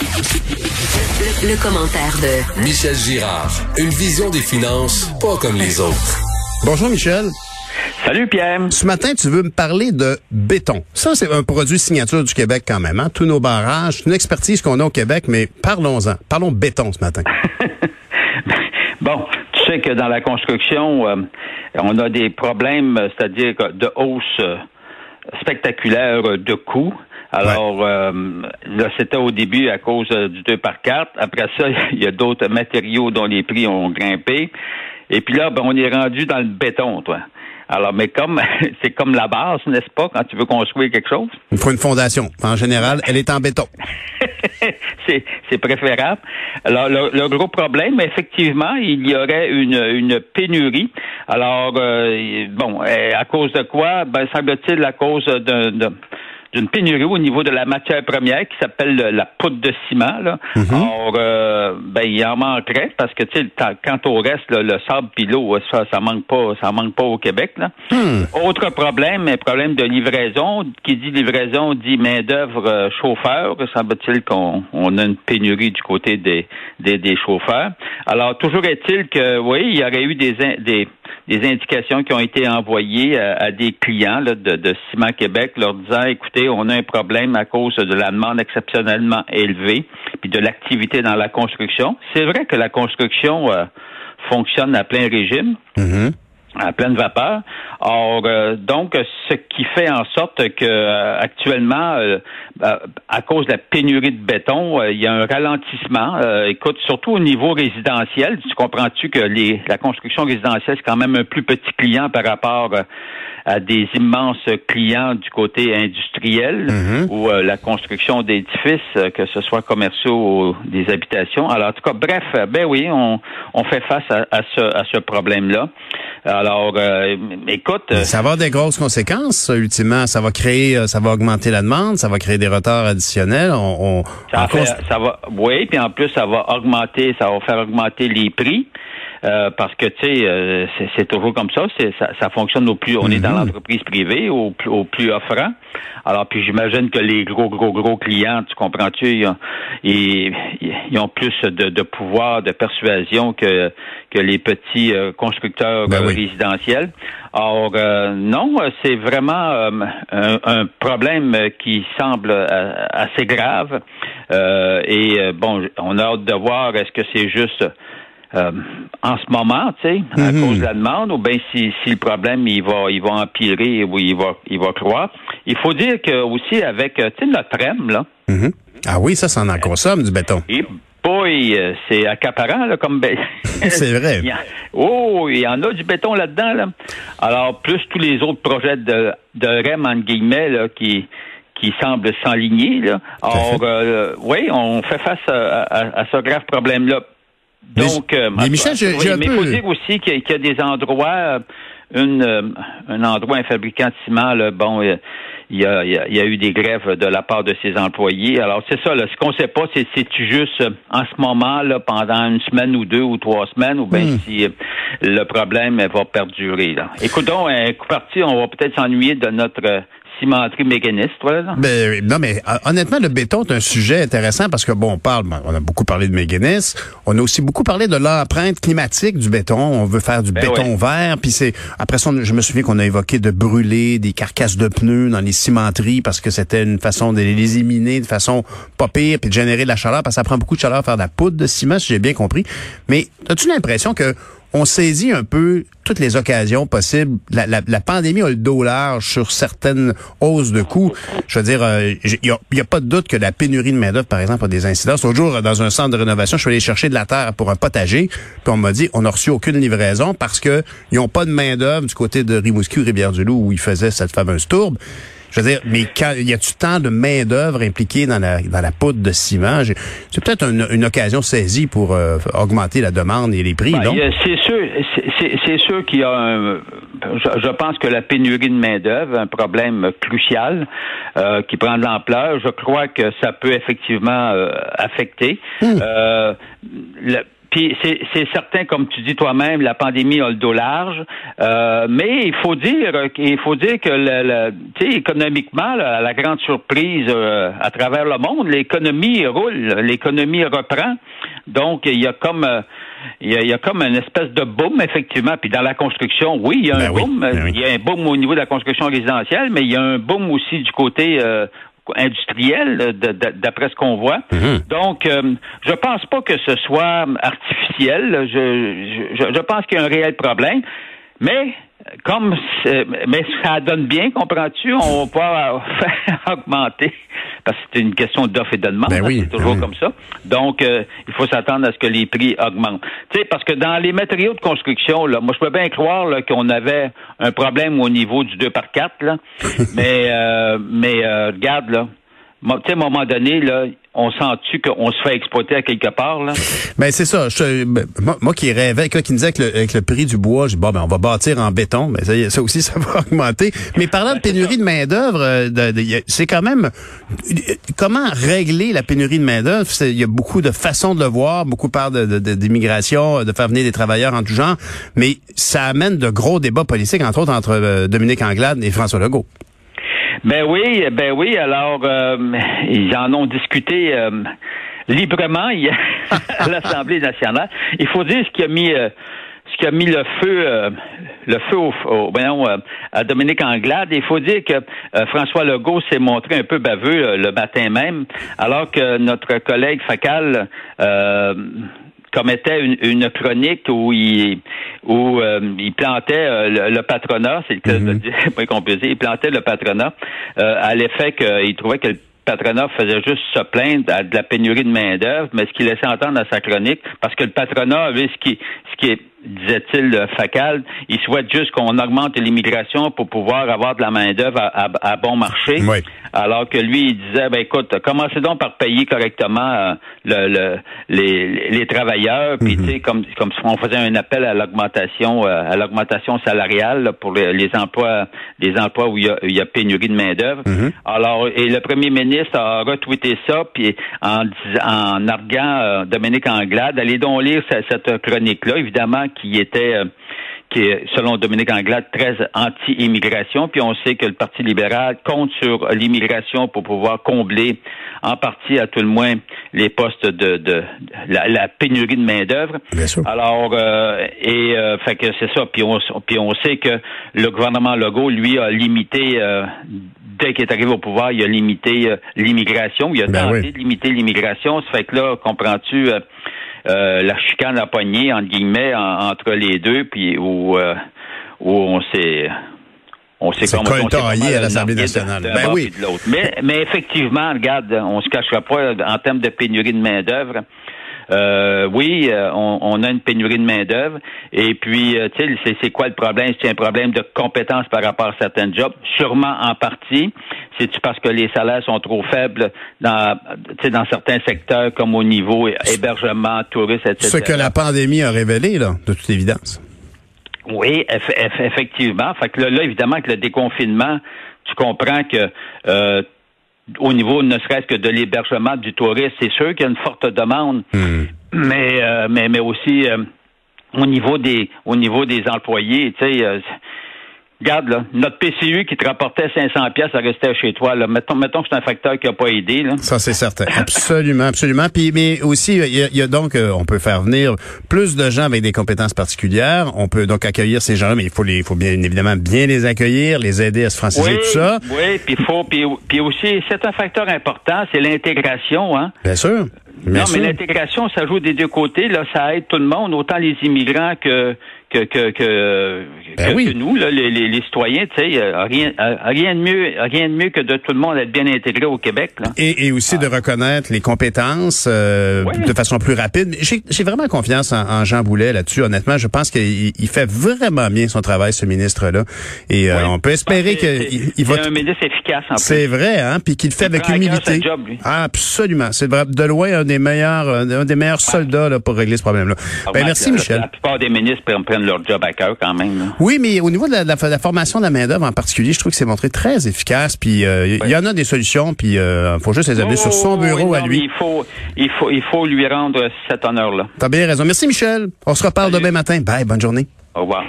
Le, commentaire de Michel Girard. Une vision des finances pas comme les autres. Bonjour Michel. Salut Pierre. Ce matin, tu veux me parler de béton. Ça, c'est un produit signature du Québec quand même. Hein? Tous nos barrages, une expertise qu'on a au Québec, mais parlons-en. Parlons béton ce matin. bon, tu sais que dans la construction, euh, on a des problèmes, c'est-à-dire de hausse euh, spectaculaire de coûts. Alors, euh, là, c'était au début à cause du 2 par 4. Après ça, il y a d'autres matériaux dont les prix ont grimpé. Et puis là, ben, on est rendu dans le béton, toi. Alors, mais comme c'est comme la base, n'est-ce pas, quand tu veux construire quelque chose? Il faut une fondation. En général, elle est en béton. c'est préférable. Alors, le, gros problème, effectivement, il y aurait une, une pénurie. Alors, euh, bon, à cause de quoi? Ben, semble-t-il à cause de d'une pénurie au niveau de la matière première qui s'appelle la poudre de ciment. Là. Mm Or, euh, ben, il en manquerait parce que quand au reste, le sable puis l'eau, ça, ça manque pas, ça manque pas au Québec. Là. Hmm. Autre problème, un problème de livraison. Qui dit livraison dit main d'œuvre euh, chauffeur. Semble-t-il qu'on on a une pénurie du côté des, des, des chauffeurs. Alors, toujours est-il que oui, il y aurait eu des des des indications qui ont été envoyées à, des clients de, de, Ciment Québec leur disant écoutez, on a un problème à cause de la demande exceptionnellement élevée, puis de l'activité dans la construction. C'est vrai que la construction euh, fonctionne à plein régime. Mm-hmm à pleine vapeur. Or, euh, donc, ce qui fait en sorte que euh, actuellement, euh, à cause de la pénurie de béton, il y a un ralentissement. écoute, surtout au niveau résidentiel, tu comprends-tu que les, la construction résidentielle, c'est quand même un plus petit client par rapport à des immenses clients du côté industriel mm-hmm. ou la construction d'édifices, que ce soit commerciaux ou des habitations. Alors, en tout cas, bref, ben oui, on, on fait face à, à ce, à ce problème-là. Alors, euh, écoute. Ça va avoir des grosses conséquences, ultimement. Ça va créer, euh, ça va augmenter la demande, ça va créer des retards additionnels. On, ça, ça va, oui, puis en plus, ça va augmenter, ça va faire augmenter les prix. Euh, parce que tu sais, euh, c'est toujours comme ça, ça, ça fonctionne au plus, on est dans mhm. l'entreprise privée, au, au plus offrant. Alors puis j'imagine que les gros gros gros clients, tu comprends-tu, ils, ils, ont plus de, de, pouvoir de persuasion que que les petits euh, constructeurs ben résidentiels. Or non, c'est vraiment un, un, problème qui semble assez grave. et bon, on a hâte de voir est-ce que c'est juste euh, en ce moment, tu sais, à mhm. cause de la demande, ou bien si, si le problème il va il va empirer ou il va il va croître. Il faut dire que aussi avec euh, tu sais notre REM là. Mhm. Ah oui, ça, ça en consomme du béton. Et boy, euh, c'est accaparant là, comme c'est vrai. oh, il y en a du béton là-dedans là. Alors plus tous les autres projets de de REM en guillemets là qui qui semblent s'enligner. Or, oui, on fait face à ce grave problème là. Donc, mais, euh, Michel, j'ai Mais il faut dire aussi qu'il y, a des endroits, euh, une, euh, un endroit, un fabricant de ciment, là, bon, il y, a, il, y a, eu des grèves de la part de ses employés. Alors, c'est ça, là, ce qu'on ne sait pas, c'est si tu juste en ce moment, là, pendant une semaine ou deux ou trois semaines, ou bien hmm. si le problème va perdurer. Là. Écoute donc, un coup parti, on va peut-être s'ennuyer de notre cimenterie mécaniste, toi, là? Ben, non, mais euh, honnêtement, le béton est un sujet intéressant parce que, bon, on parle, on a beaucoup parlé de mécanisme, on a aussi beaucoup parlé de l'empreinte climatique du béton. On veut faire du ben béton vert, puis c'est, après ça, je me souviens qu'on a évoqué de brûler des carcasses de pneus dans les cimenteries parce que c'était une façon de les éliminer de façon pas pire, puis de générer de la chaleur, parce que ça prend beaucoup de chaleur à faire de la poudre de ciment, si j'ai bien compris. Mais as-tu l'impression que on saisit un peu toutes les occasions possibles. La, pandémie a le dos large sur certaines hausses de coûts. Je veux dire, il euh, n'y a, pas de doute que la pénurie de main-d'œuvre, par exemple, a des incidences. L'autre jour, dans un centre de rénovation, je suis allé chercher de la terre pour un potager, puis on m'a dit, on n'a reçu aucune livraison parce que ils n'ont pas de main-d'œuvre du côté de Rimouski ou Rivière-du-Loup où ils faisaient cette fameuse tourbe. Je veux dire, mais quand il y a du temps de main d'œuvre impliquée dans la dans la poudre de ciment, c'est peut-être une, une, occasion saisie pour euh, augmenter la demande et les prix, ben, non C'est sûr, c'est sûr qu'il y a un. Je, pense que la pénurie de main d'œuvre, un problème crucial euh, qui prend de l'ampleur. Je crois que ça peut effectivement euh, affecter. Hmm. Puis c'est certain, comme tu dis toi-même, la pandémie a le dos large, euh, mais il faut dire qu'il faut dire que le, le économiquement, là, la grande surprise euh, à travers le monde, l'économie roule, l'économie reprend. Donc il y a comme euh, il y, a, comme une espèce de boom, effectivement. Puis dans la construction, oui, il y a un ben boom. Ben il y a un boom au niveau de la construction résidentielle, mais il y a un boom aussi du côté euh, industriel, d'après ce qu'on voit. Mhm. Donc, euh, je pense pas que ce soit artificiel. Je, je, je pense qu'il y a un réel problème. Mais comme mais ça donne bien, comprends-tu? On va pas faire augmenter parce que c'est une question d'offre et de demande. Ben hein, c'est toujours ben comme ça. Donc, euh, il faut s'attendre à ce que les prix augmentent. Tu sais, parce que dans les matériaux de construction, là, moi, je peux bien croire qu'on avait un problème au niveau du 2 par 4 là. mais euh, mais euh, regarde, là, à un moment donné, là, on sent-tu qu'on se fait exploiter à quelque part, là? Ben, c'est ça. Ben, moi, qui rêvais, qui me disait que le, avec le prix du bois, je dis, bon, ben, on va bâtir en béton. Mais ben, ça, ça aussi, ça va augmenter. Mais parlant de pénurie de main-d'œuvre, euh, c'est quand même, comment régler la pénurie de main-d'œuvre? Il y a beaucoup de façons de le voir. Beaucoup parlent d'immigration, de, de, faire venir des travailleurs en tout genre. Mais ça amène de gros débats politiques, entre autres, entre euh, Dominique Anglade et François Legault. Ben oui, ben oui. Alors, euh, ils en ont discuté euh, librement à l'Assemblée nationale. Il faut dire ce qui a mis. Euh, ce qui a mis le feu, le feu au, à Dominique Anglade. Il faut dire que François Legault s'est montré un peu baveux le matin même, alors que notre collègue Facal commettait une, une chronique où il où euh, il plantait euh, le, patronat, c'est le cas de mhm. dire, peut dire, il plantait le patronat euh, à l'effet qu'il trouvait que le patronat faisait juste se plaindre de la pénurie de main-d'œuvre, mais ce qu'il laissait entendre à sa chronique, parce que le patronat avait ce qui, ce qui est disait-il, Facal, il souhaite juste qu'on augmente l'immigration pour pouvoir avoir de la main-d'œuvre à, bon marché. Alors que lui, il disait, ben écoute, commencez donc par payer correctement euh, le, les, les, travailleurs, puis mhm. tu sais, comme comme si on faisait un appel à l'augmentation euh, à l'augmentation salariale pour les, emplois les emplois où il y a, il y a pénurie de main-d'œuvre. Mhm. Alors, et le premier ministre a retweeté ça, puis en en arguant euh, Dominique Anglade, allez donc lire cette, cette chronique-là, évidemment, qui était euh, qui est, selon Dominique Anglade, très anti-immigration. Puis on sait que le Parti libéral compte sur l'immigration pour pouvoir combler en partie, à tout le moins, les postes de, de, la, pénurie de main-d'œuvre. Alors, euh, et euh, fait que c'est ça. Puis on, puis on sait que le gouvernement Legault, lui, a limité dès qu'il est arrivé au pouvoir, il a limité l'immigration. Il a ben tenté de limiter l'immigration. Ça fait que là, comprends-tu, euh, la chicane à poignée, entre guillemets, entre les deux, puis où, euh, où on s'est on s'est comme à l'Assemblée nationale? Ben oui. Mais, mais effectivement, regarde, on se cachera pas en termes de pénurie de main d'œuvre. Euh, oui, euh, on, a une pénurie de main-d'œuvre. Et puis, euh, tu sais, c'est quoi le problème? C'est un problème de compétence par rapport à certains jobs? Sûrement en partie. C'est-tu parce que les salaires sont trop faibles dans, dans certains secteurs comme au niveau hébergement, tourisme, etc. Ce que la pandémie a révélé, là, de toute évidence. Oui, effectivement. Fait que là, évidemment, que le déconfinement, tu comprends que euh, au niveau ne serait-ce que de l'hébergement du touriste, c'est sûr qu'il y a une forte demande, hmm. mais, euh, mais mais aussi euh, au niveau des au niveau des employés, tu sais. Euh, Regarde, là, notre PCU qui te rapportait 500 pièces à rester chez toi. Là. Mettons, mettons que c'est un facteur qui n'a pas aidé. Là. Ça, c'est certain. absolument, absolument. Puis, mais aussi, il y, a, donc, on peut faire venir plus de gens avec des compétences particulières. On peut donc accueillir ces gens-là, mais il faut les, il faut bien évidemment bien les accueillir, les aider à se franciser, tout ça. Oui, puis faut, puis, puis aussi, c'est un facteur important, c'est l'intégration. Hein. Bien sûr. non, mais l'intégration, ça joue des deux côtés. Là, ça aide tout le monde, autant les immigrants que que, que, que, ben que, nous, là, les, les, citoyens, tu sais, euh, rien, euh, rien de mieux, rien de mieux que de tout le monde être bien intégré au Québec. Là. Et, et aussi de reconnaître les compétences euh, de façon plus rapide. J'ai vraiment confiance en, Jean Boulet là-dessus. Honnêtement, je pense qu'il il fait vraiment bien son travail, ce ministre-là. Et on peut espérer qu'il il va. C'est un ministre efficace. En C'est vrai, hein, puis qu'il fait avec humilité. Job, Ah, absolument. C'est de loin un des meilleurs, un des meilleurs soldats là, pour régler ce problème-là. Ben, merci, Michel. La plupart des ministres prennent leur job à cœur quand même. Oui, mais au niveau de la, formation de la main-d'œuvre en particulier, je trouve que c'est montré très efficace. Puis il y en a des solutions, puis il faut juste les avoir sur son bureau à lui. Il faut, il faut, il faut lui rendre cet honneur-là. T'as bien raison. Merci Michel. On se reparle demain matin. Bye, bonne journée. Au revoir.